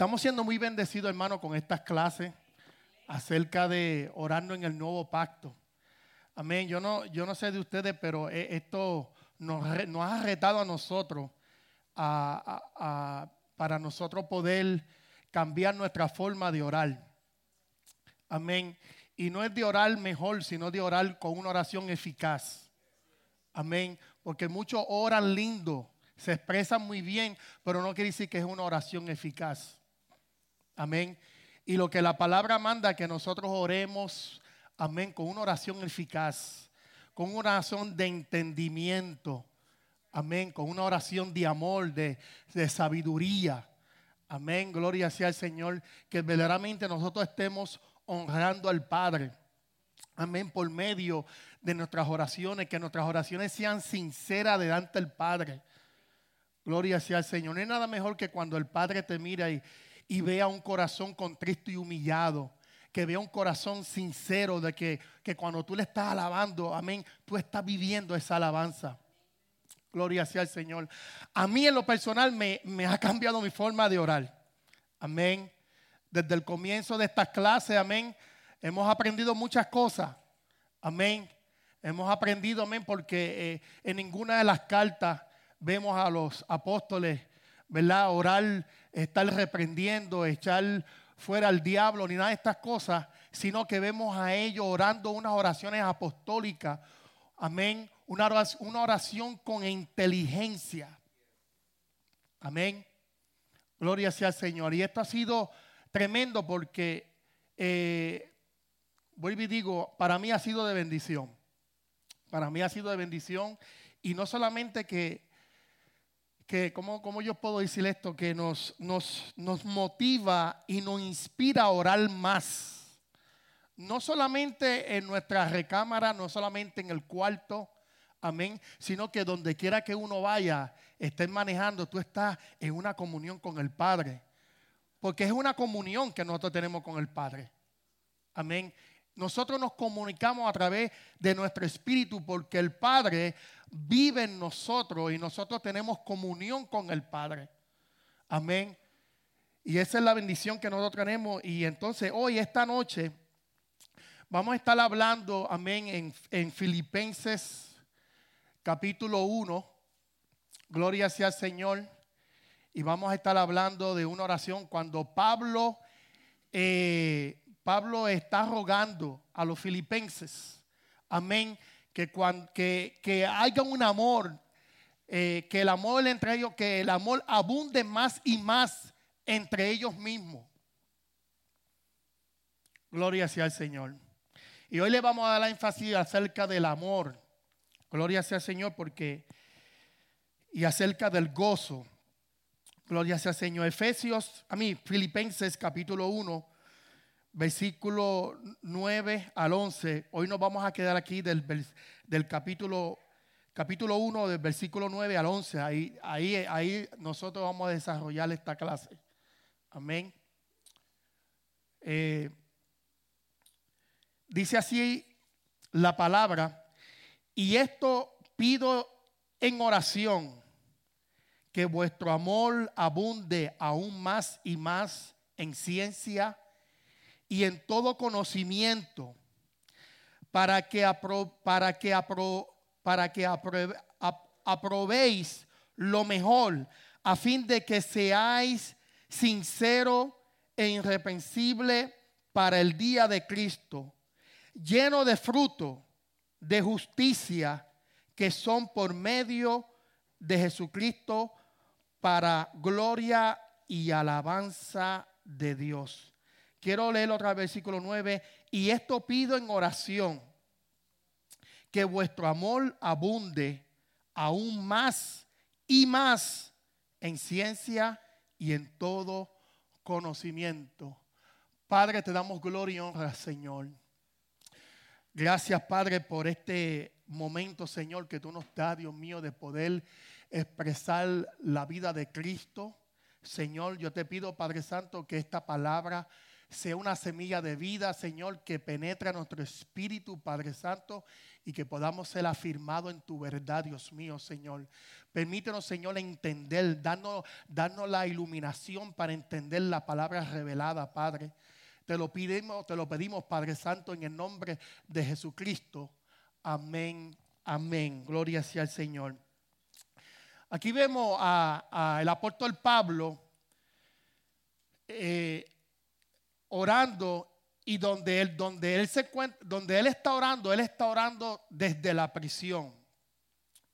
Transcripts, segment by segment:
estamos siendo muy bendecidos, hermano, con estas clases acerca de orando en el nuevo pacto. Amén. Yo no, yo no sé de ustedes, pero e, esto nos, ha retado a nosotros para nosotros poder cambiar nuestra forma de orar. Amén. Y no es de orar mejor, sino de orar con una oración eficaz. Amén. Porque muchos oran lindo, se expresan muy bien, pero no quiere decir que es una oración eficaz. Amén. Y lo que la palabra manda que nosotros oremos, amén, con una oración eficaz, con una oración de entendimiento, amén, con una oración de amor, de, de sabiduría. Amén, gloria sea al Señor, que verdaderamente nosotros estemos honrando al Padre. Amén, por medio de nuestras oraciones, que nuestras oraciones sean sinceras delante del Padre. Gloria sea al Señor. No hay nada mejor que cuando el Padre te mira y, y vea un corazón contristo y humillado. Que vea un corazón sincero de que, que cuando tú le estás alabando, amén, tú estás viviendo esa alabanza. Gloria sea al Señor. A mí en lo personal me, me ha cambiado mi forma de orar. Amén. Desde el comienzo de estas clases, amén, hemos aprendido muchas cosas. Amén. Hemos aprendido, amén, porque eh, en ninguna de las cartas vemos a los apóstoles, ¿verdad? Orar, estar reprendiendo, echar fuera al diablo, ni nada de estas cosas, sino que vemos a ellos orando unas oraciones apostólicas. Amén. Una oración, con inteligencia. Amén. Gloria sea al Señor. Y esto ha sido tremendo porque, eh, vuelvo y digo, para mí ha sido de bendición. Para mí ha sido de bendición. Y no solamente que, que ¿cómo, yo puedo decir esto? Que nos, nos, nos motiva y nos inspira a orar más. No solamente en nuestra recámara, no solamente en el cuarto, amén, sino que donde quiera que uno vaya, estés manejando, tú estás en una comunión con el Padre. Porque es una comunión que nosotros tenemos con el Padre. Amén. Nosotros nos comunicamos a través de nuestro espíritu porque el Padre vive en nosotros y nosotros tenemos comunión con el Padre. Amén. Y esa es la bendición que nosotros tenemos. Y entonces hoy, esta noche, vamos a estar hablando, amén, en, en Filipenses capítulo 1. Gloria sea al Señor y vamos a estar hablando de una oración cuando Pablo, eh, Pablo está rogando a los filipenses, amén, que, cuando, que, haya un amor, eh, que el amor entre ellos, que el amor abunde más y más entre ellos mismos. Gloria sea al Señor. Y hoy le vamos a dar la énfasis acerca del amor. Gloria sea al Señor porque y acerca del gozo. Gloria sea Señor. Efesios, a mí, Filipenses capítulo 1, versículo 9 al 11. Hoy nos vamos a quedar aquí del, del capítulo, capítulo 1, del versículo 9 al 11. Ahí, ahí, ahí nosotros vamos a desarrollar esta clase. Amén. Eh, dice así la palabra, y esto pido en oración que vuestro amor abunde aún más y más en ciencia y en todo conocimiento, para que, para que, para que aprobéis lo mejor, a fin de que seáis sincero e irreprensible para el día de Cristo, lleno de fruto de justicia que son por medio de Jesucristo para gloria y alabanza de Dios. Quiero leer otra versículo 9. Y esto pido en oración, que vuestro amor abunde aún más y más en ciencia y en todo conocimiento. Padre, te damos gloria y honra, Señor. Gracias, Padre, por este momento, Señor, que tú nos das, Dios mío, de poder expresar la vida de Cristo. Señor, yo te pido, Padre Santo, que esta palabra sea una semilla de vida, Señor, que penetre nuestro espíritu, Padre Santo, y que podamos ser afirmados en tu verdad, Dios mío, Señor. Permítenos, Señor, entender, darnos, la iluminación para entender la palabra revelada, Padre. Te lo pedimos, te lo pedimos, Padre Santo, en el nombre de Jesucristo. Amén, amén. Gloria sea al Señor. Aquí vemos al apóstol Pablo eh, orando y donde él, donde él se donde él está orando, él está orando desde la prisión.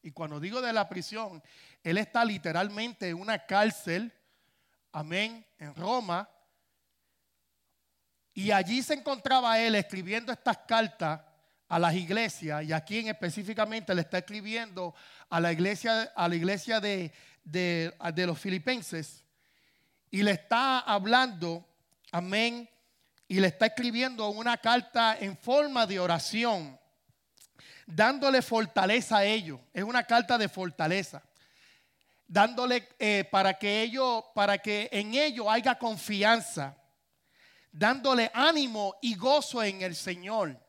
Y cuando digo de la prisión, él está literalmente en una cárcel, amén, en Roma. Y allí se encontraba él escribiendo estas cartas a las iglesias. Y aquí en específicamente le está escribiendo a la iglesia, a la iglesia de, de, de los filipenses. Y le está hablando, amén, y le está escribiendo una carta en forma de oración dándole fortaleza a ellos. Es una carta de fortaleza. Dándole eh, para que ellos, para que en ellos haya confianza. Dándole ánimo y gozo en el Señor.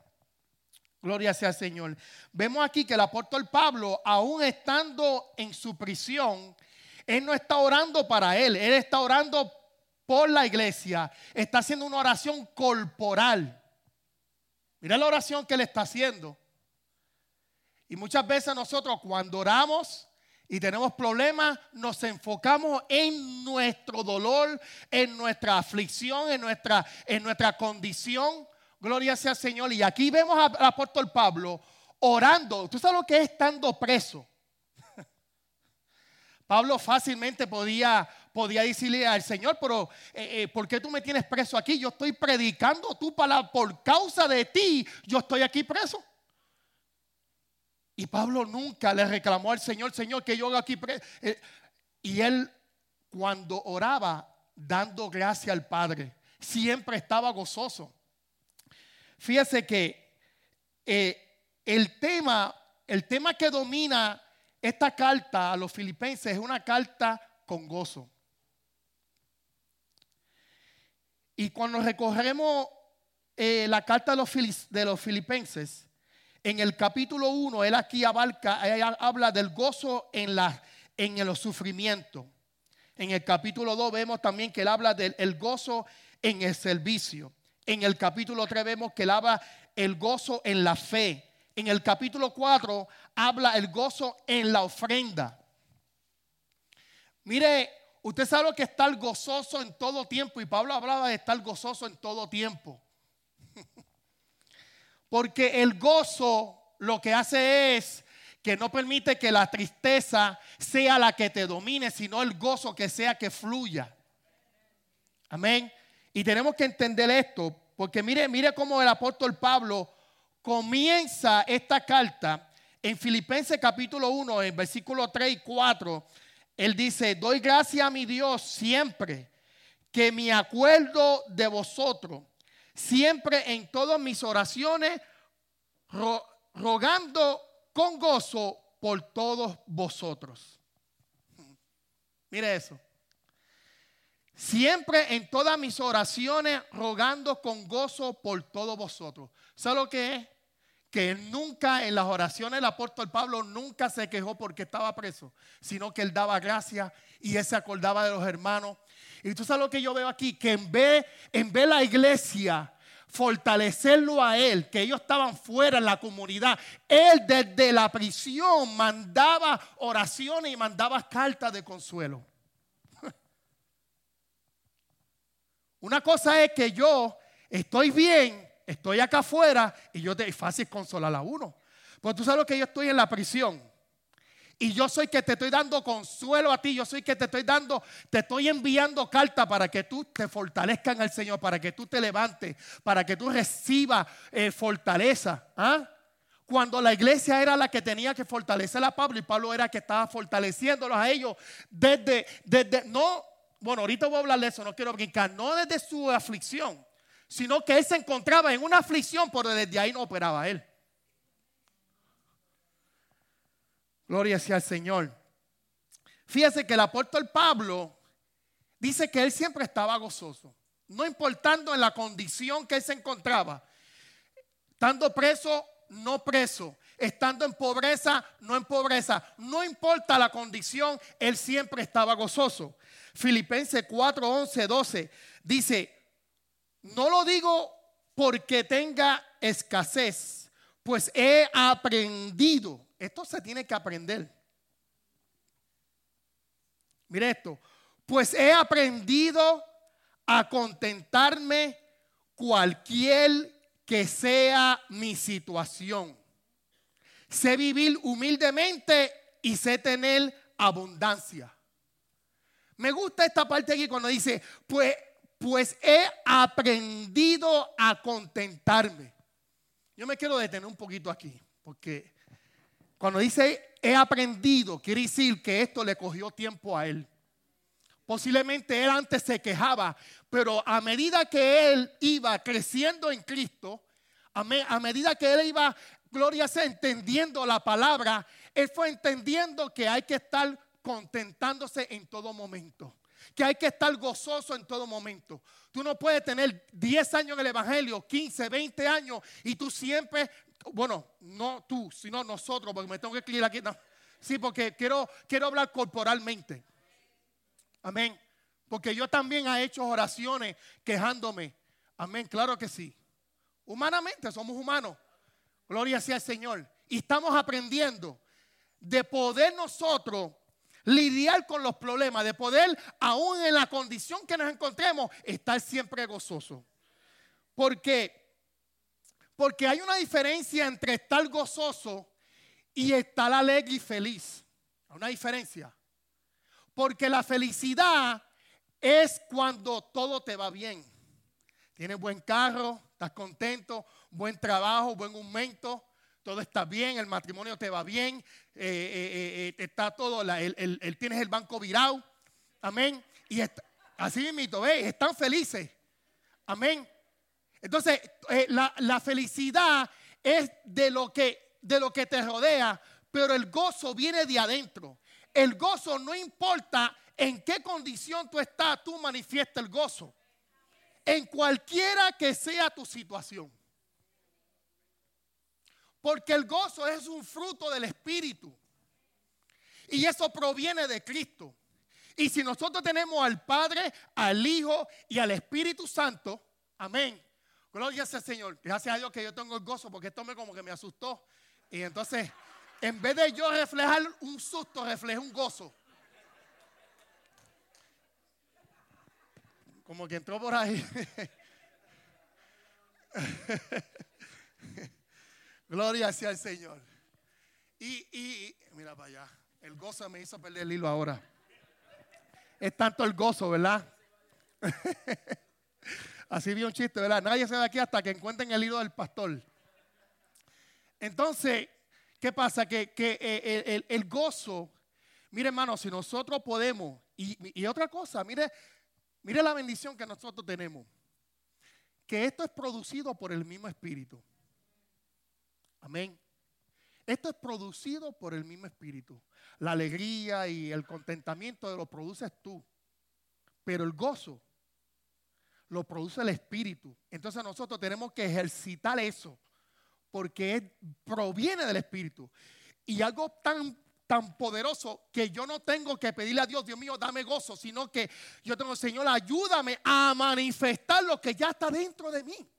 Gloria sea al Señor. Vemos aquí que el apóstol Pablo, aún estando en su prisión, él no está orando para él, él está orando por la iglesia, está haciendo una oración corporal. Mira la oración que él está haciendo. Y muchas veces nosotros cuando oramos y tenemos problemas, nos enfocamos en nuestro dolor, en nuestra aflicción, en nuestra, en nuestra condición. Gloria sea al Señor. Y aquí vemos al apóstol Pablo orando. ¿Tú sabes lo que es estando preso? Pablo fácilmente podía, podía decirle al Señor, pero eh, eh, ¿por qué tú me tienes preso aquí? Yo estoy predicando tu palabra, por causa de ti, yo estoy aquí preso. Y Pablo nunca le reclamó al Señor, Señor, que yo hago aquí. Eh, y él, cuando oraba, dando gracia al Padre, siempre estaba gozoso. Fíjese que el tema, el tema que domina esta carta a los filipenses es una carta con gozo. Y cuando recorremos eh, la carta de los, de los filipenses, en el capítulo 1, él aquí abarca, habla del gozo en, la, en los sufrimientos. En el capítulo 2 vemos también que él habla del gozo en el servicio. En el capítulo 3 vemos que él habla el gozo en la fe. En el capítulo 4 habla el gozo en la ofrenda. Mire, usted sabe lo que es estar gozoso en todo tiempo. Y Pablo hablaba de estar gozoso en todo tiempo. Porque el gozo lo que hace es que no permite que la tristeza sea la que te domine, sino el gozo que sea que fluya. Amén. Y tenemos que entender esto, porque mire, mire cómo el apóstol Pablo comienza esta carta en Filipenses capítulo 1, en versículo 3 y 4. Él dice, doy gracias a mi Dios siempre que me acuerdo de vosotros siempre en todas mis oraciones, rogando con gozo por todos vosotros. Mire eso. Siempre en todas mis oraciones, rogando con gozo por todos vosotros. ¿Sabe lo que es? Que nunca en las oraciones del apóstol Pablo nunca se quejó porque estaba preso, sino que él daba gracias y él se acordaba de los hermanos y tú sabes lo que yo veo aquí, que en vez, en vez la iglesia fortalecerlo a él, que ellos estaban fuera en la comunidad, él desde la prisión mandaba oraciones y mandaba cartas de consuelo. Una cosa es que yo estoy bien, estoy acá afuera y yo es fácil consolar a uno. Pero tú sabes que yo estoy en la prisión. Y yo soy que te estoy dando consuelo a ti. Yo soy que te estoy dando, te estoy enviando carta para que tú te fortalezcas en el Señor, para que tú te levantes, para que tú recibas eh, fortaleza. ¿ah? Cuando la iglesia era la que tenía que fortalecer a Pablo y Pablo era que estaba fortaleciéndolos a ellos desde, desde, no, bueno, ahorita voy a hablar de eso, no quiero brincar, no desde su aflicción, sino que él se encontraba en una aflicción, pero desde ahí no operaba él. Gloria sea al Señor. Fíjese que el apóstol Pablo dice que él siempre estaba gozoso. no importando en la condición que él se encontraba, estando preso, no preso, estando en pobreza, no en pobreza, no importa la condición, él siempre estaba gozoso. Filipenses 4, 11, 12 dice, no lo digo porque tenga escasez, pues he aprendido, esto se tiene que aprender. Mire esto, pues he aprendido a contentarme cualquier que sea mi situación. Sé vivir humildemente y sé tener abundancia. Me gusta esta parte aquí cuando dice, pues, pues he aprendido a contentarme. Yo me quiero detener un poquito aquí, porque cuando dice he aprendido, quiere decir que esto le cogió tiempo a él. Posiblemente él antes se quejaba, pero a medida que él iba creciendo en Cristo, a, medida que él iba, gloria sea, entendiendo la palabra, él fue entendiendo que hay que estar contentándose en todo momento. Que hay que estar gozoso en todo momento. Tú no puedes tener 10 años en el Evangelio, 15, 20 años, y tú siempre, bueno, no tú, sino nosotros, porque me tengo que escribir aquí. Sí, porque quiero, quiero hablar corporalmente. Amén. Porque yo también he hecho oraciones quejándome. Amén, claro que sí. Humanamente somos humanos. Gloria sea al Señor. Y estamos aprendiendo de poder nosotros lidiar con los problemas, de poder, aún en la condición que nos encontremos, estar siempre gozoso. Porque, porque hay una diferencia entre estar gozoso y estar alegre y feliz. Hay una diferencia. Porque la felicidad es cuando todo te va bien. Tienes buen carro, estás contento, buen trabajo, buen aumento, todo está bien, el matrimonio te va bien, eh, eh, eh, está todo, el, tienes el banco virado. Amén. Y así mismo, ¿ves? Están felices. Amén. Entonces, la, la, felicidad es de lo, que, de lo que te rodea, pero el gozo viene de adentro. El gozo no importa en qué condición tú estás, tú manifiesta el gozo. En cualquiera que sea tu situación. Porque el gozo es un fruto del Espíritu. Y eso proviene de Cristo. Y si nosotros tenemos al Padre, al Hijo y al Espíritu Santo, amén. Gloria sea Señor. Gracias a Dios que yo tengo el gozo porque esto me como que me asustó. Y entonces en vez de yo reflejar un susto, reflejo un gozo. Como que entró por ahí. Gloria sea al Señor. Y, mira para allá. El gozo me hizo perder el hilo ahora. Es tanto el gozo, ¿verdad? Así vi un chiste, ¿verdad? Nadie se va aquí hasta que encuentren el hilo del pastor. Entonces, ¿Qué pasa? Que, eh, el, gozo, mire hermano, si nosotros podemos, y, otra cosa, mire, mire la bendición que nosotros tenemos, que esto es producido por el mismo Espíritu. Amén. Esto es producido por el mismo Espíritu. La alegría y el contentamiento lo produces tú. Pero el gozo lo produce el Espíritu. Entonces nosotros tenemos que ejercitar eso porque proviene del Espíritu. Y algo tan, tan poderoso que yo no tengo que pedirle a Dios, Dios mío, dame gozo, sino que yo tengo, Señor, ayúdame a manifestar lo que ya está dentro de mí.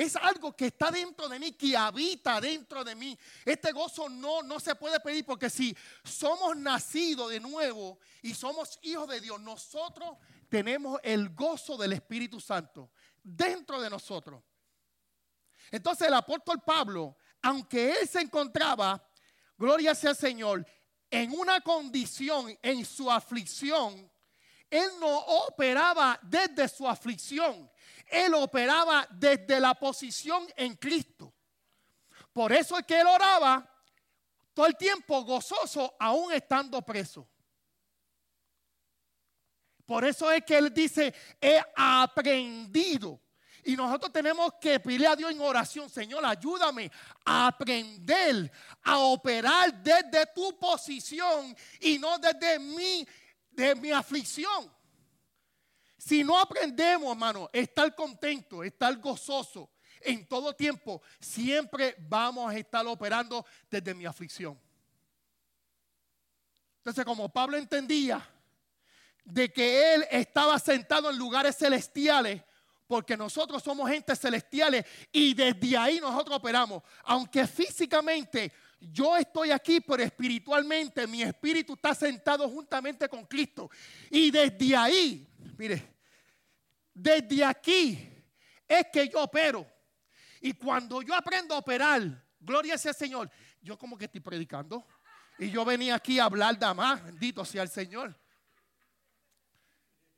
Es algo que está dentro de mí, que habita dentro de mí. Este gozo no, no se puede pedir porque si somos nacidos de nuevo y somos hijos de Dios, nosotros tenemos el gozo del Espíritu Santo dentro de nosotros. Entonces el apóstol Pablo, aunque él se encontraba, gloria sea al Señor, en una condición, en su aflicción, él no operaba desde su aflicción, él operaba desde la posición en Cristo. Por eso es que él oraba todo el tiempo gozoso, aún estando preso. Por eso es que él dice, he aprendido y nosotros tenemos que pedirle a Dios en oración, Señor, ayúdame a aprender a operar desde tu posición y no desde mi, de mi aflicción. Si no aprendemos, hermano, estar contento, estar gozoso en todo tiempo, siempre vamos a estar operando desde mi aflicción. Entonces, como Pablo entendía de que él estaba sentado en lugares celestiales, porque nosotros somos gente celestiales y desde ahí nosotros operamos. Aunque físicamente yo estoy aquí, pero espiritualmente mi espíritu está sentado juntamente con Cristo. Y desde ahí, mire, desde aquí es que yo opero. Y cuando yo aprendo a operar, gloria sea al Señor, yo como que estoy predicando. Y yo venía aquí a hablar de más, bendito sea el Señor.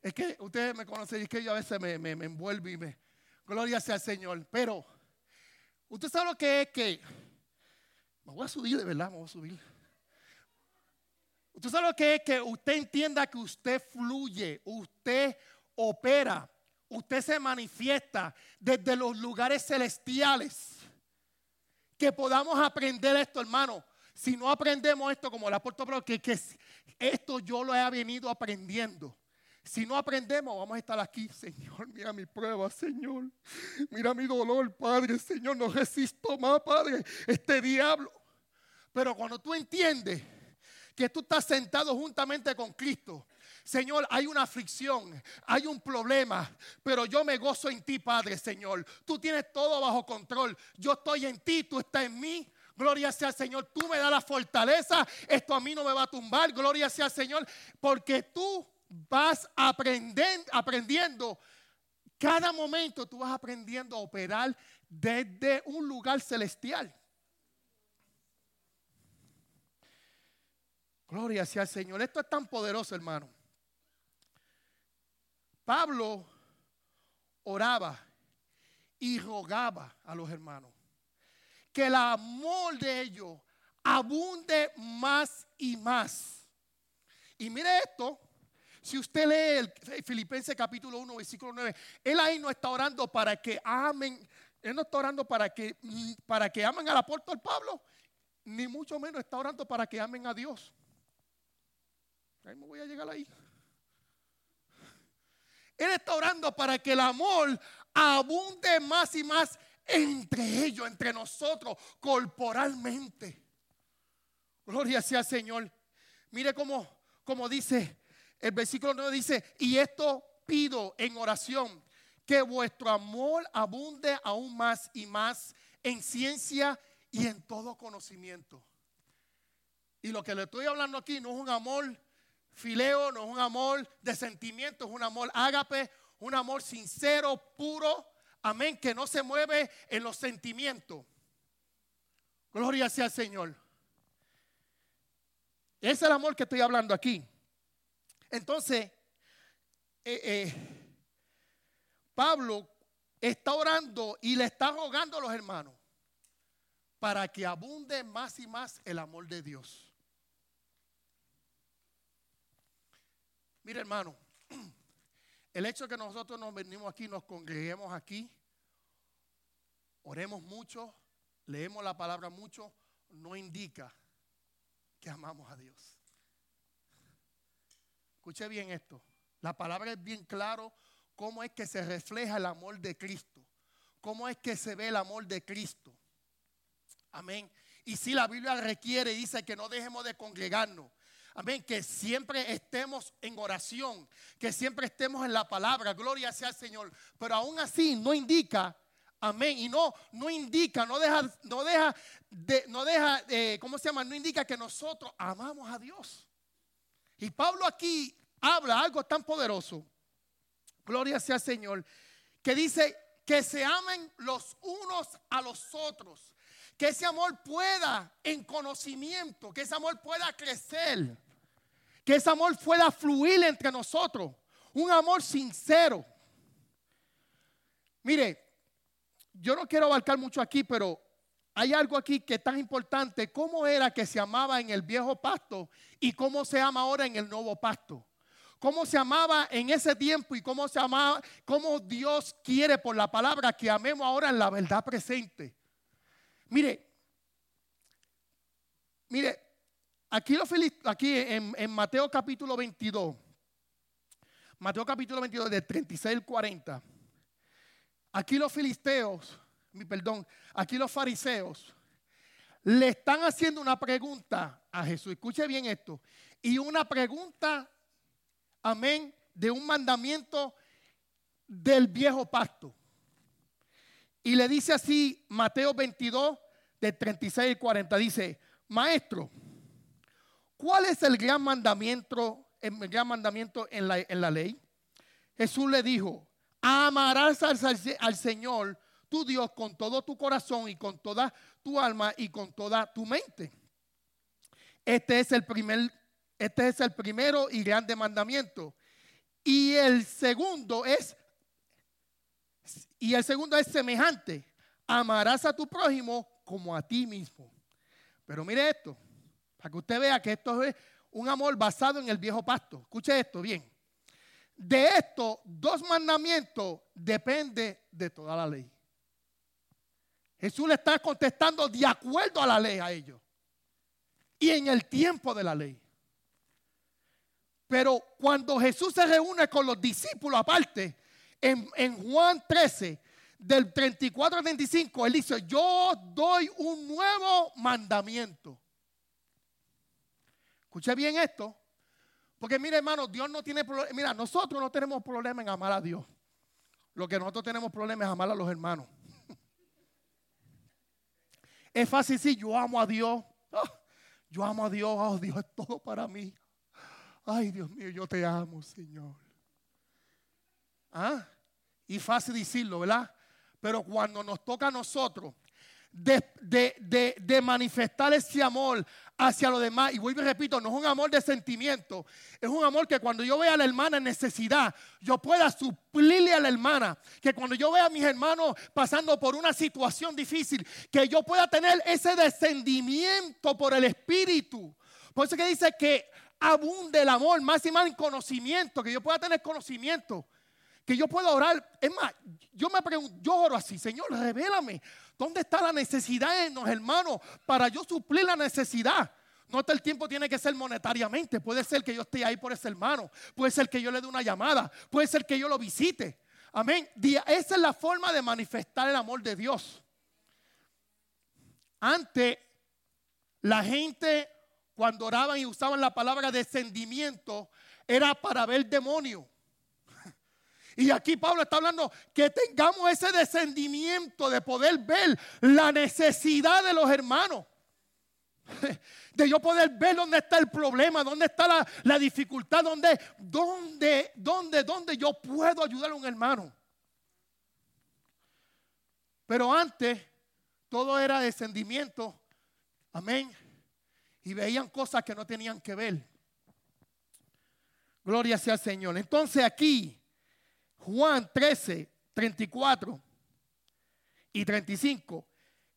Es que ustedes me conocen, es que yo a veces me, me, me envuelvo y me... Gloria sea al Señor. Pero, usted sabe lo que es que... Me voy a subir, de verdad, me voy a subir. Usted sabe lo que es que usted entienda que usted fluye, usted opera, usted se manifiesta desde los lugares celestiales. Que podamos aprender esto, hermano. Si no aprendemos esto como el apóstol Pablo, que, que esto yo lo he venido aprendiendo. Si no aprendemos, vamos a estar aquí, Señor, mira mi prueba, Señor. Mira mi dolor, Padre, Señor, no resisto más, Padre, este diablo. Pero cuando tú entiendes que tú estás sentado juntamente con Cristo, Señor, hay una aflicción, hay un problema, pero yo me gozo en ti, Padre, Señor. Tú tienes todo bajo control. Yo estoy en ti, tú estás en mí. Gloria sea Señor. Tú me das la fortaleza. Esto a mí no me va a tumbar. Gloria sea Señor. Porque tú vas aprendiendo, aprendiendo, cada momento tú vas aprendiendo a operar desde un lugar celestial. Gloria sea al Señor. Esto es tan poderoso, hermano. Pablo oraba y rogaba a los hermanos que el amor de ellos abunde más y más. Y mire esto, si usted lee el Filipenses capítulo 1, versículo 9, él ahí no está orando para que amen, él no está orando para que, para que amen al apóstol Pablo, ni mucho menos está orando para que amen a Dios. Ahí me voy a llegar ahí. Él está orando para que el amor abunde más y más entre ellos, entre nosotros, corporalmente. Gloria sea Señor. Mire cómo, cómo dice el versículo 9 dice, y esto pido en oración, que vuestro amor abunde aún más y más en ciencia y en todo conocimiento. Y lo que le estoy hablando aquí no es un amor fileo, no es un amor de sentimiento, es un amor ágape, un amor sincero, puro, amén, que no se mueve en los sentimientos. Gloria sea al Señor. Ese es el amor que estoy hablando aquí. Entonces, eh, eh, Pablo está orando y le está rogando a los hermanos para que abunde más y más el amor de Dios. Mire hermano, el hecho de que nosotros nos venimos aquí, nos congreguemos aquí, oremos mucho, leemos la palabra mucho, no indica que amamos a Dios. Escuche bien esto. La palabra es bien claro cómo es que se refleja el amor de Cristo. Cómo es que se ve el amor de Cristo. Amén. Y si la Biblia requiere, dice que no dejemos de congregarnos. Amén. Que siempre estemos en oración. Que siempre estemos en la palabra. Gloria sea al Señor. Pero aún así no indica. Amén. Y no, no indica, no deja, no deja, de, no deja, eh, ¿cómo se llama? No indica que nosotros amamos a Dios. Y Pablo aquí habla algo tan poderoso. Gloria sea al Señor. Que dice que se amen los unos a los otros. Que ese amor pueda en conocimiento, que ese amor pueda crecer. Que ese amor pueda fluir entre nosotros. Un amor sincero. Mire, yo no quiero abarcar mucho aquí, pero hay algo aquí que es tan importante. ¿Cómo era que se amaba en el viejo pacto y cómo se ama ahora en el nuevo pacto? ¿Cómo se amaba en ese tiempo y cómo se amaba, cómo Dios quiere por la palabra que amemos ahora en la verdad presente? Mire, mire, aquí, lo aquí en, en Mateo capítulo 22, Mateo capítulo 22, de 36 al 40. Aquí los filisteos, mi perdón, aquí los fariseos le están haciendo una pregunta a Jesús. Escuche bien esto. Y una pregunta, amén, de un mandamiento del viejo pacto. Y le dice así Mateo 22, de 36 y 40. Dice, maestro, ¿cuál es el gran mandamiento, el gran mandamiento en la, en la ley? Jesús le dijo, amarás al, Señor tu Dios con todo tu corazón y con toda tu alma y con toda tu mente. Este es el primer, este es el primero y grande mandamiento. Y el segundo es, y el segundo es semejante. Amarás a tu prójimo como a ti mismo. Pero mire esto, para que usted vea que esto es un amor basado en el viejo pacto. Escuche esto bien. De estos dos mandamientos depende de toda la ley. Jesús le está contestando de acuerdo a la ley a ellos. Y en el tiempo de la ley. Pero cuando Jesús se reúne con los discípulos aparte, en, Juan 13, del 34 al 35, él dice, yo doy un nuevo mandamiento. Escuche bien esto. Porque mire hermano, Dios no tiene problema. Mira, nosotros no tenemos problema en amar a Dios. Lo que nosotros tenemos problema es amar a los hermanos. Es fácil decir, yo amo a Dios. Ah, yo amo a Dios. Oh, Dios es todo para mí. Ay, Dios mío, yo te amo, Señor. ¿Ah? Y fácil decirlo, ¿verdad? Pero cuando nos toca a nosotros de, manifestar ese amor hacia los demás. Y vuelvo y repito, no es un amor de sentimiento, es un amor que cuando yo vea a la hermana en necesidad, yo pueda suplirle a la hermana. Que cuando yo vea a mis hermanos pasando por una situación difícil, que yo pueda tener ese descendimiento por el Espíritu. Por eso que dice que abunde el amor, más y más en conocimiento, que yo pueda tener conocimiento que yo pueda orar. Es más, yo me pregunto, yo oro así, Señor, revélame ¿Dónde está la necesidad en los hermanos para yo suplir la necesidad? No todo el tiempo tiene que ser monetariamente. Puede ser que yo esté ahí por ese hermano. Puede ser que yo le dé una llamada. Puede ser que yo lo visite. Amén. Esa es la forma de manifestar el amor de Dios. Antes, la gente cuando oraban y usaban la palabra descendimiento era para ver demonios. Y aquí Pablo está hablando que tengamos ese descendimiento de poder ver la necesidad de los hermanos. De yo poder ver dónde está el problema, dónde está la, dificultad, dónde, dónde, dónde, dónde yo puedo ayudar a un hermano. Pero antes todo era descendimiento. Amén. Y veían cosas que no tenían que ver. Gloria sea al Señor. Entonces aquí Juan 13, 34 y 35,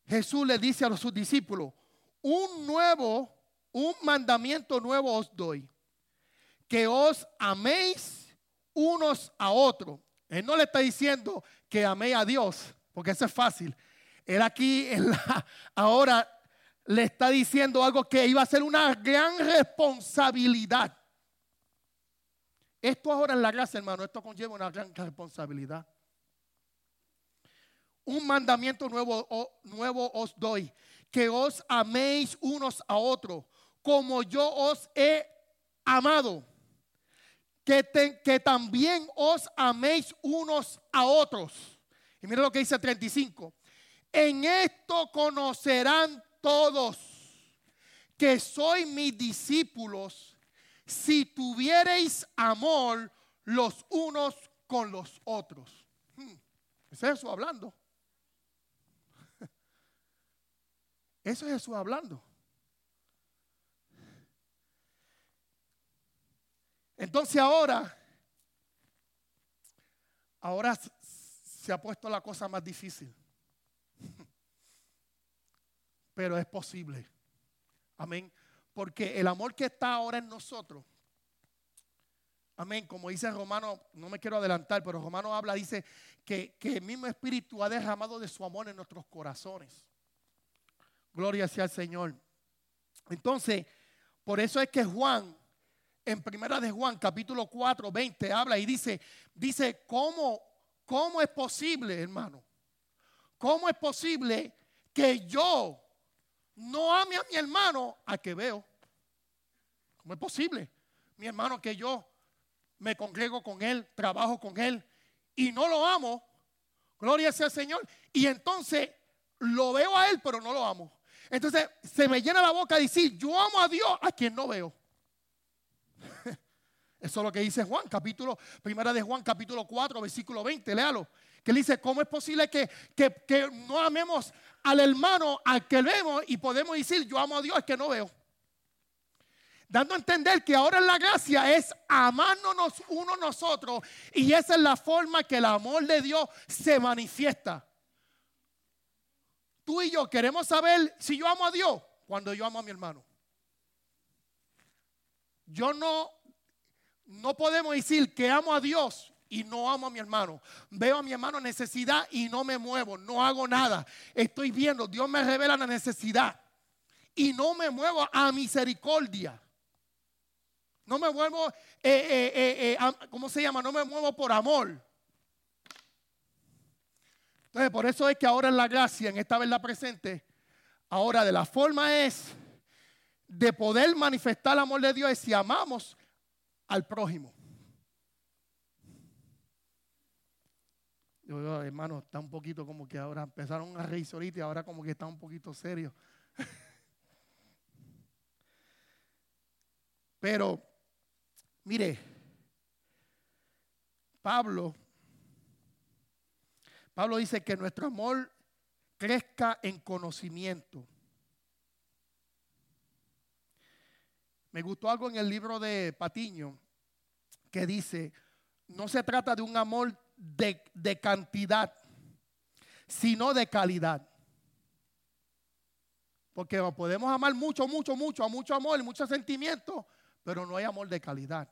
Jesús le dice a sus discípulos, un nuevo, un mandamiento nuevo os doy, que os améis unos a otros. Él no le está diciendo que améis a Dios, porque eso es fácil. Él aquí ahora le está diciendo algo que iba a ser una gran responsabilidad. Esto ahora en la gracia, hermano, esto conlleva una gran responsabilidad. Un mandamiento nuevo, nuevo os doy, que os améis unos a otros, como yo os he amado. Que, que también os améis unos a otros. Y mira lo que dice 35. En esto conocerán todos que soy mis discípulos si tuviereis amor los unos con los otros. Hmm, es Jesús hablando. Eso es Jesús hablando. Entonces ahora, ahora se ha puesto la cosa más difícil. Pero es posible. Amén. Porque el amor que está ahora en nosotros, amén, como dice Romano, no me quiero adelantar, pero Romano habla, dice que, el mismo Espíritu ha derramado de su amor en nuestros corazones. Gloria sea al Señor. Entonces, por eso es que Juan en Primera de Juan, capítulo 4, 20, habla y dice, dice, ¿cómo, cómo es posible, hermano? ¿Cómo es posible que yo no ame a mi hermano a que veo? ¿Cómo es posible? Mi hermano que yo me congrego con él, trabajo con él y no lo amo. Gloria sea al Señor. Y entonces lo veo a él, pero no lo amo. Entonces se me llena la boca de decir, yo amo a Dios a quien no veo. Eso es lo que dice Juan, capítulo, primera de Juan, capítulo 4, versículo 20, léalo. Que dice, ¿cómo es posible que, que, no amemos al hermano al que vemos y podemos decir, yo amo a Dios que no veo? Dando a entender que ahora la gracia es amándonos uno nosotros y esa es la forma que el amor de Dios se manifiesta. Tú y yo queremos saber si yo amo a Dios cuando yo amo a mi hermano. Yo no, no podemos decir que amo a Dios y no amo a mi hermano. Veo a mi hermano necesidad y no me muevo, no hago nada. Estoy viendo, Dios me revela la necesidad y no me muevo a misericordia. No me muevo, eh, eh, eh, ¿cómo se llama? No me muevo por amor. Entonces, por eso es que ahora en la gracia, en esta verdad presente, ahora de la forma es de poder manifestar el amor de Dios es si amamos al prójimo. Yo, hermano, está un poquito como que ahora empezaron a reírse ahorita y ahora como que está un poquito serio. Pero, mire, Pablo, Pablo dice que nuestro amor crezca en conocimiento. Me gustó algo en el libro de Patiño que dice, no se trata de un amor de, cantidad, sino de calidad. Porque podemos amar mucho, mucho, mucho, a mucho amor y mucho sentimiento, pero no hay amor de calidad.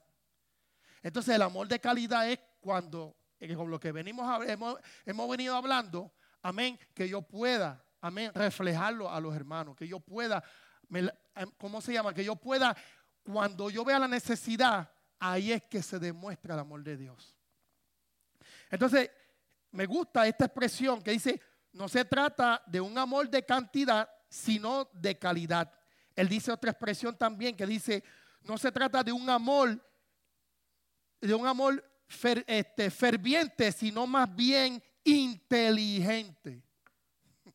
Entonces el amor de calidad es cuando, con lo que venimos hemos, hemos venido hablando, amén, que yo pueda, amén, reflejarlo a los hermanos, que yo pueda Em, ¿cómo se llama? Que yo pueda, cuando yo vea la necesidad, ahí es que se demuestra el amor de Dios. Entonces, me gusta esta expresión que dice, no se trata de un amor de cantidad, sino de calidad. Él dice otra expresión también que dice, no se trata de un amor, de un amor este, ferviente, sino más bien inteligente.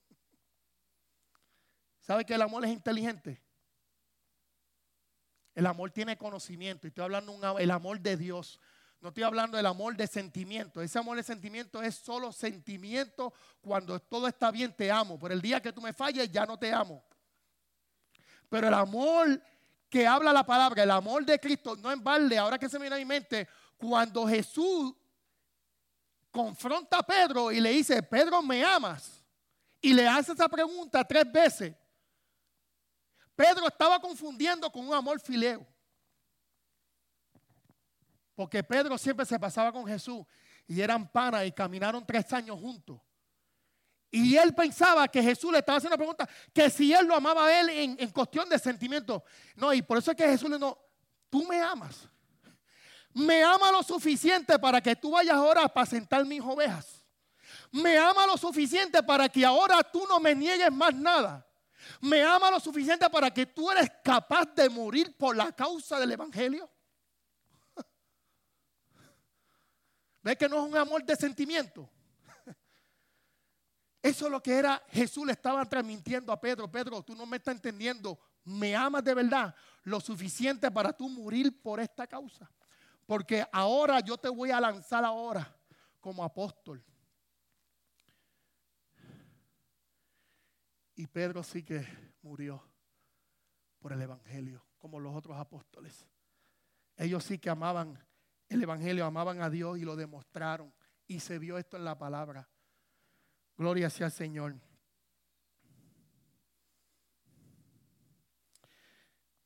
¿Sabe que el amor es inteligente? El amor tiene conocimiento. Y estoy hablando del amor de Dios. No estoy hablando del amor de sentimiento. Ese amor de sentimiento es solo sentimiento cuando todo está bien, te amo. Pero el día que tú me falles, ya no te amo. Pero el amor que habla la palabra, el amor de Cristo, no en balde, ahora que se me viene a mi mente, cuando Jesús confronta a Pedro y le dice, Pedro, ¿me amas? Y le hace esa pregunta tres veces. Pedro estaba confundiendo con un amor fileo. Porque Pedro siempre se pasaba con Jesús y eran panas y caminaron tres años juntos. Y él pensaba que Jesús le estaba haciendo una pregunta, que si él lo amaba a él en, en cuestión de sentimiento. No, y por eso es que Jesús le dijo, tú me amas. Me ama lo suficiente para que tú vayas ahora a apacentar mis ovejas. Me ama lo suficiente para que ahora tú no me niegues más nada me ama lo suficiente para que tú eres capaz de morir por la causa del Evangelio. ¿Ves que no es un amor de sentimiento? Eso es lo que era Jesús le estaba transmitiendo a Pedro. Pedro, tú no me estás entendiendo. Me amas de verdad lo suficiente para tú morir por esta causa. Porque ahora yo te voy a lanzar ahora como apóstol. Y Pedro sí que murió por el Evangelio, como los otros apóstoles. Ellos sí que amaban el Evangelio, amaban a Dios y lo demostraron. Y se vio esto en la palabra. Gloria sea al Señor.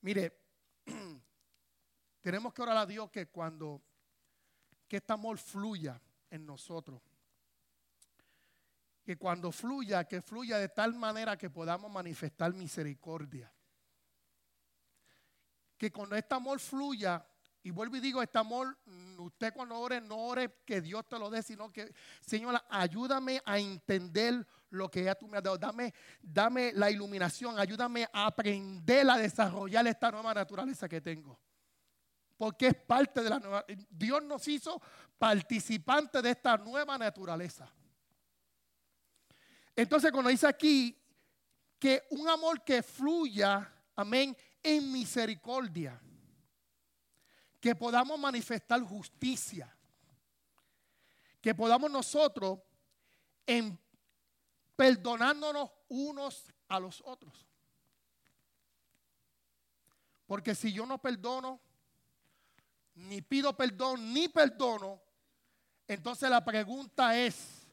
Mire, tenemos que orar a Dios que cuando que este amor fluya en nosotros que cuando fluya, que fluya de tal manera que podamos manifestar misericordia. Que cuando este amor fluya, Y vuelvo y digo, este amor, usted cuando ore, no ore que Dios te lo dé, sino que, Señora, ayúdame a entender lo que ya tú me has dado. Dame, dame la iluminación, ayúdame a aprender a desarrollar esta nueva naturaleza que tengo. Porque es parte de la nueva. Dios nos hizo participantes de esta nueva naturaleza. Entonces, cuando dice aquí que un amor que fluya, amén, en misericordia que podamos manifestar justicia, que podamos nosotros perdonándonos unos a los otros. Porque si yo no perdono, ni pido perdón, ni perdono, entonces la pregunta es,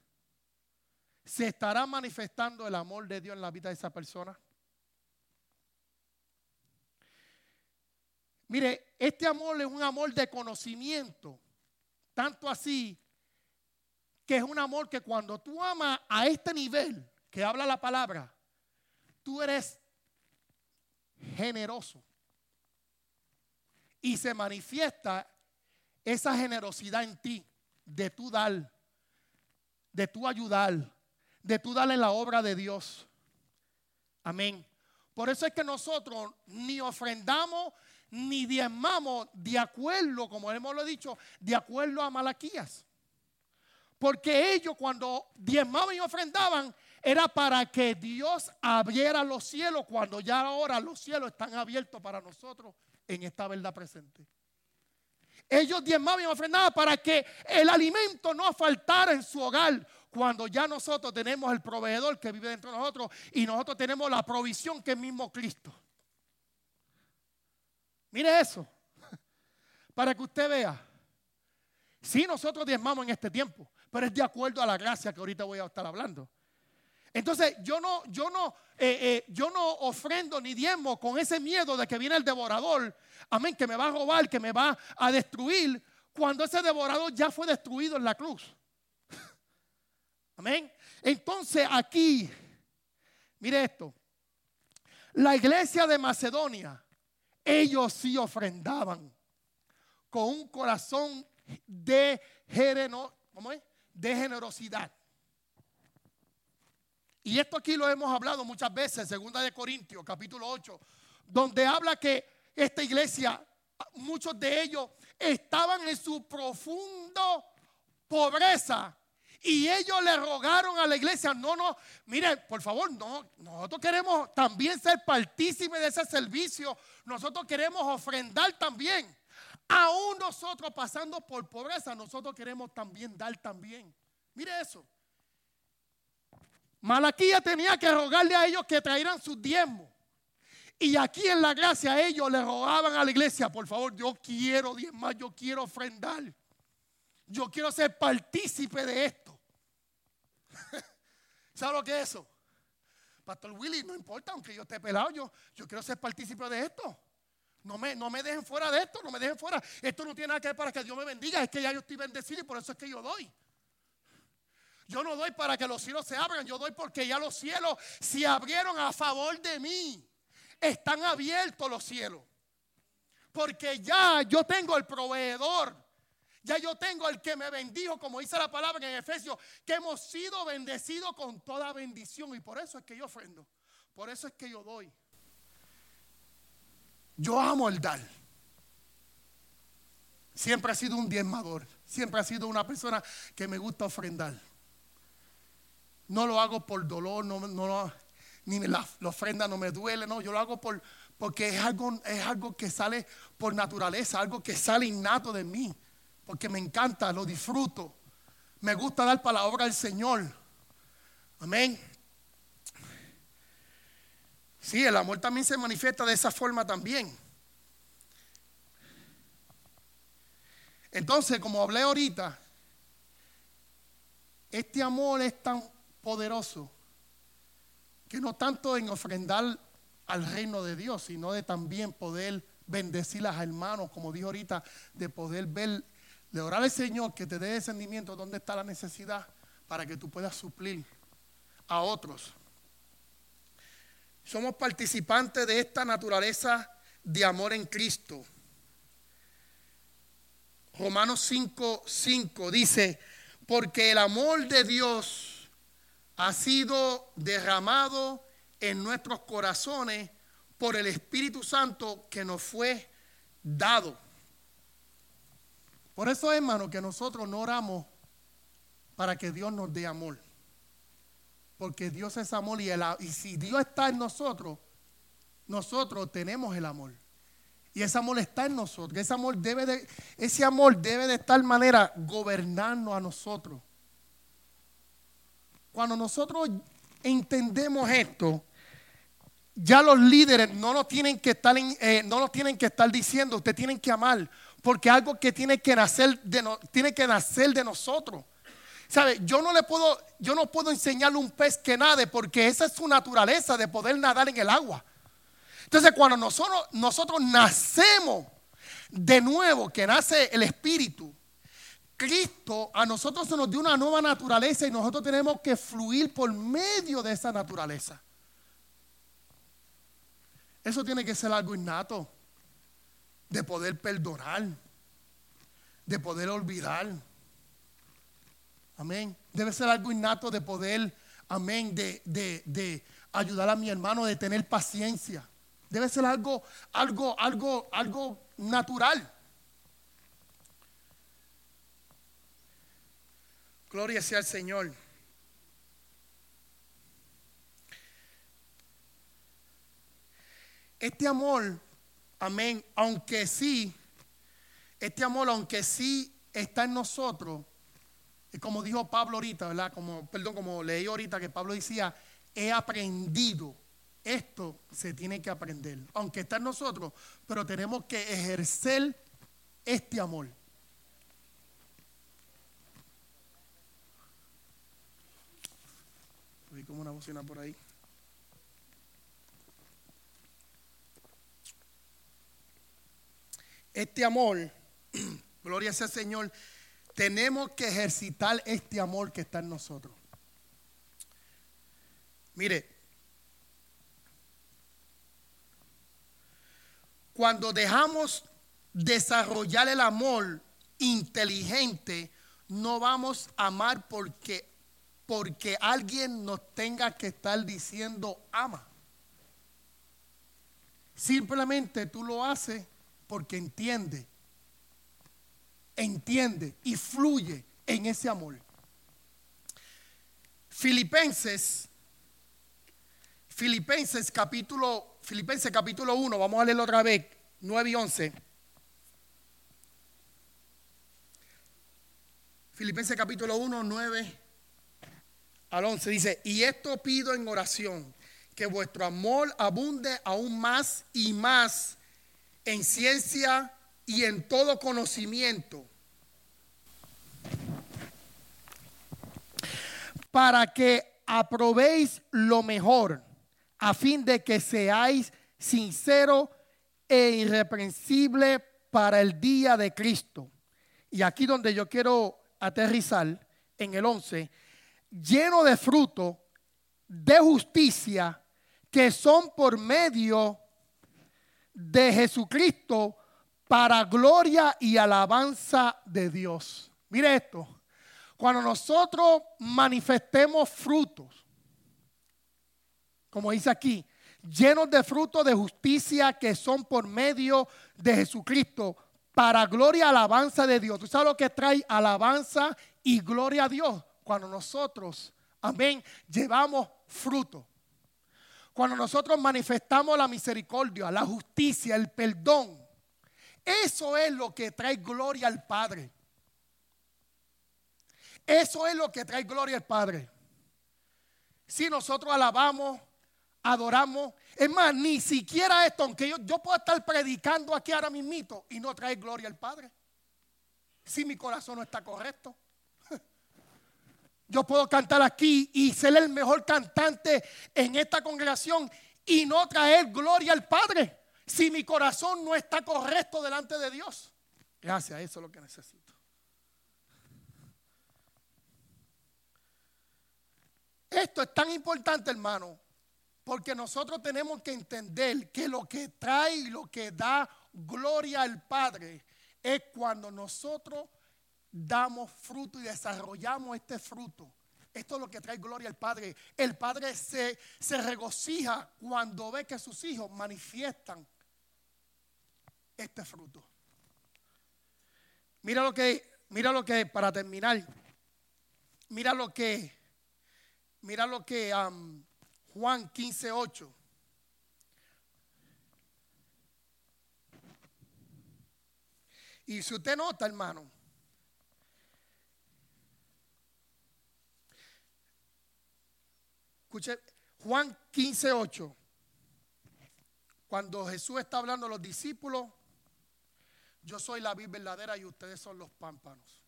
¿se estará manifestando el amor de Dios en la vida de esa persona? Mire, este amor es un amor de conocimiento, tanto así que es un amor que cuando tú amas a este nivel que habla la palabra, tú eres generoso. Y se manifiesta esa generosidad en ti, de tu dar, de tu ayudar, de tu dar en la obra de Dios. Amén. Por eso es que nosotros ni ofrendamos ni diezmamos de acuerdo, como hemos lo dicho, de acuerdo a Malaquías. Porque ellos cuando diezmaban y ofrendaban era para que Dios abriera los cielos cuando ya ahora los cielos están abiertos para nosotros en esta verdad presente. Ellos diezmaban y ofrendaban para que el alimento no faltara en su hogar cuando ya nosotros tenemos el proveedor que vive dentro de nosotros y nosotros tenemos la provisión que es mismo Cristo. Mire eso, para que usted vea. Si nosotros diezmamos en este tiempo, pero es de acuerdo a la gracia que ahorita voy a estar hablando. Entonces yo no, yo no, eh, eh, yo no ofrendo ni diezmo con ese miedo de que viene el devorador, amén, que me va a robar, que me va a destruir, cuando ese devorador ya fue destruido en la cruz. Amén. Entonces aquí, mire esto, la iglesia de Macedonia ellos sí ofrendaban con un corazón de, generosidad. Y esto aquí lo hemos hablado muchas veces, segunda de Corintios, capítulo 8, donde habla que esta iglesia, muchos de ellos estaban en su profundo pobreza y ellos le rogaron a la iglesia, no, no, mire, por favor, no, nosotros queremos también ser partícipes de ese servicio, nosotros queremos ofrendar también. Aún nosotros pasando por pobreza, nosotros queremos también dar también. Mire eso. Malaquía tenía que rogarle a ellos que trajeran sus diezmos. Y aquí en la gracia ellos le rogaban a la iglesia, por favor, yo quiero diezmar, yo quiero ofrendar. Yo quiero ser partícipe de esto. ¿Sabe lo que es eso? Pastor Willy, no importa, aunque yo esté pelado, yo, yo quiero ser partícipe de esto. No me, no me dejen fuera de esto, no me dejen fuera. Esto no tiene nada que ver para que Dios me bendiga, es que ya yo estoy bendecido y por eso es que yo doy. Yo no doy para que los cielos se abran, yo doy porque ya los cielos se abrieron a favor de mí. Están abiertos los cielos. Porque ya yo tengo el proveedor ya yo tengo el que me bendijo, como dice la palabra en Efesios, que hemos sido bendecidos con toda bendición. Y por eso es que yo ofrendo. Por eso es que yo doy. Yo amo el dar. Siempre ha sido un diezmador. Siempre ha sido una persona que me gusta ofrendar. No lo hago por dolor, no, no ni la, la, ofrenda no me duele, no, yo lo hago por, porque es algo, es algo que sale por naturaleza, algo que sale innato de mí porque me encanta, lo disfruto. Me gusta dar para la obra del Señor. Amén. Sí, el amor también se manifiesta de esa forma también. Entonces, como hablé ahorita, este amor es tan poderoso que no tanto en ofrendar al reino de Dios, sino de también poder bendecir a los hermanos, como dijo ahorita, de poder ver de orar al Señor que te dé discernimiento dónde está la necesidad para que tú puedas suplir a otros. Somos participantes de esta naturaleza de amor en Cristo. Romanos 5, 5 dice, porque el amor de Dios ha sido derramado en nuestros corazones por el Espíritu Santo que nos fue dado. Por eso, hermano, que nosotros no oramos para que Dios nos dé amor. Porque Dios es amor y, y si Dios está en nosotros, nosotros tenemos el amor. Y ese amor está en nosotros. Ese amor debe de, ese amor debe de tal manera gobernarnos a nosotros. Cuando nosotros entendemos esto, ya los líderes no nos tienen que estar, eh, no nos tienen que estar diciendo, ustedes tienen que amar, porque algo que tiene que nacer de, tiene que nacer de nosotros. ¿Sabe? Yo no le puedo, yo no puedo enseñarle un pez que nade, porque esa es su naturaleza de poder nadar en el agua. Entonces, cuando nosotros, nosotros nacemos de nuevo, que nace el Espíritu, Cristo a nosotros se nos dio una nueva naturaleza y nosotros tenemos que fluir por medio de esa naturaleza. Eso tiene que ser algo innato, de poder perdonar, de poder olvidar. Amén. Debe ser algo innato de poder, amén, de, de, de ayudar a mi hermano, de tener paciencia. Debe ser algo, algo, algo, algo natural. Gloria sea al Señor. Este amor, amén, aunque sí, este amor, aunque sí está en nosotros, como dijo Pablo ahorita, ¿verdad? Como, perdón, como leí ahorita que Pablo decía, he aprendido esto se tiene que aprender, aunque está en nosotros, pero tenemos que ejercer este amor. Como una bocina por ahí. Este amor, gloria sea Señor, tenemos que ejercitar este amor que está en nosotros. Mire, Cuando dejamos desarrollar el amor inteligente, no vamos a amar porque, porque alguien nos tenga que estar diciendo ama. Simplemente tú lo haces porque entiende, entiende y fluye en ese amor. Filipenses, Filipenses capítulo Filipenses capítulo 1, vamos a leerlo otra vez, 9 y 11. Filipenses capítulo 1, 9 al 11 dice, y esto pido en oración, que vuestro amor abunde aún más y más en ciencia y en todo conocimiento, para que aprobéis lo mejor a fin de que seáis sincero e irreprensible para el día de Cristo. Y aquí donde yo quiero aterrizar, en el 11, lleno de fruto de justicia que son por medio de Jesucristo para gloria y alabanza de Dios. Mire esto, cuando nosotros manifestemos frutos, como dice aquí, llenos de frutos de justicia que son por medio de Jesucristo, para gloria y alabanza de Dios. ¿Tú sabes lo que trae alabanza y gloria a Dios? Cuando nosotros, amén, llevamos fruto. Cuando nosotros manifestamos la misericordia, la justicia, el perdón. Eso es lo que trae gloria al Padre. Eso es lo que trae gloria al Padre. Si nosotros alabamos, adoramos. Es más, ni siquiera esto, aunque yo, yo puedo estar predicando aquí ahora mismo y no traer gloria al Padre. Si mi corazón no está correcto. Yo puedo cantar aquí y ser el mejor cantante en esta congregación y no traer gloria al Padre si mi corazón no está correcto delante de Dios. Gracias, eso es lo que necesito. Esto es tan importante, hermano, porque nosotros tenemos que entender que lo que trae y lo que da gloria al Padre es cuando nosotros damos fruto y desarrollamos este fruto. Esto es lo que trae gloria al Padre. El Padre se, se regocija cuando ve que sus hijos manifiestan este fruto. Mira lo que, mira lo que, para terminar, mira lo que, mira lo que um, Juan 15, 8. Y si usted nota, hermano, escuche, Juan 15, 8. Cuando Jesús está hablando a los discípulos, yo soy la vid verdadera y ustedes son los pámpanos.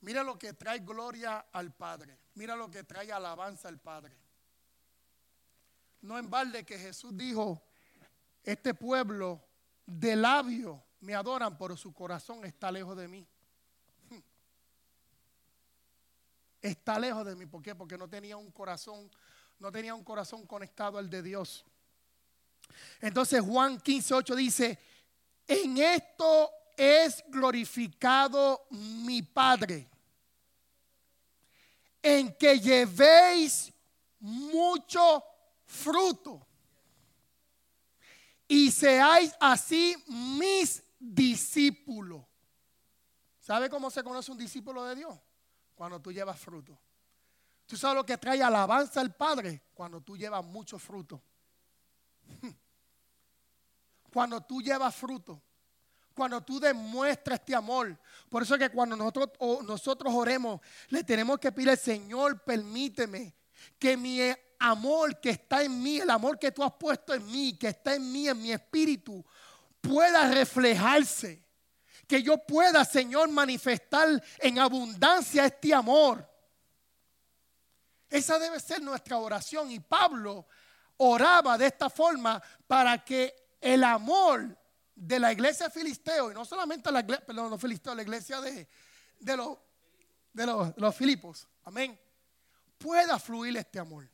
Mira lo que trae gloria al Padre. Mira lo que trae alabanza al Padre. No en balde que Jesús dijo, este pueblo de labio me adoran, pero su corazón está lejos de mí. Está lejos de mí. ¿Por qué? Porque no tenía un corazón, no tenía un corazón conectado al de Dios. Entonces Juan 15:8 dice, en esto es glorificado mi Padre, en que llevéis mucho fruto y seáis así mis discípulos. ¿Sabe cómo se conoce un discípulo de Dios? Cuando tú llevas fruto. ¿Tú sabes lo que trae alabanza al Padre? Cuando tú llevas mucho fruto. Cuando tú llevas fruto. Cuando tú demuestras este amor. Por eso es que cuando nosotros, nosotros oremos, le tenemos que pedir Señor, permíteme que mi amor que está en mí, el amor que tú has puesto en mí, que está en mí, en mi espíritu, pueda reflejarse. Que yo pueda, Señor, manifestar en abundancia este amor. Esa debe ser nuestra oración. Y Pablo oraba de esta forma para que el amor de la iglesia filisteo, y no solamente la, perdón, los filisteos, la iglesia de, de, los, de los Filipos, amén, pueda fluir este amor.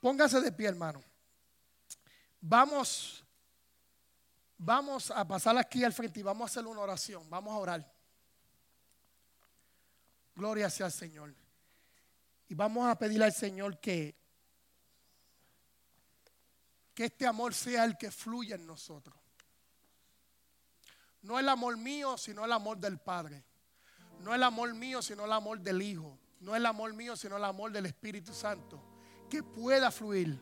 Póngase de pie, hermano. Vamos, vamos a pasar aquí al frente y vamos a hacer una oración. Vamos a orar. Gloria sea al Señor. Y vamos a pedirle al Señor que, que este amor sea el que fluya en nosotros. No el amor mío, sino el amor del Padre. No el amor mío, sino el amor del Hijo. No el amor mío, sino el amor del Espíritu Santo que pueda fluir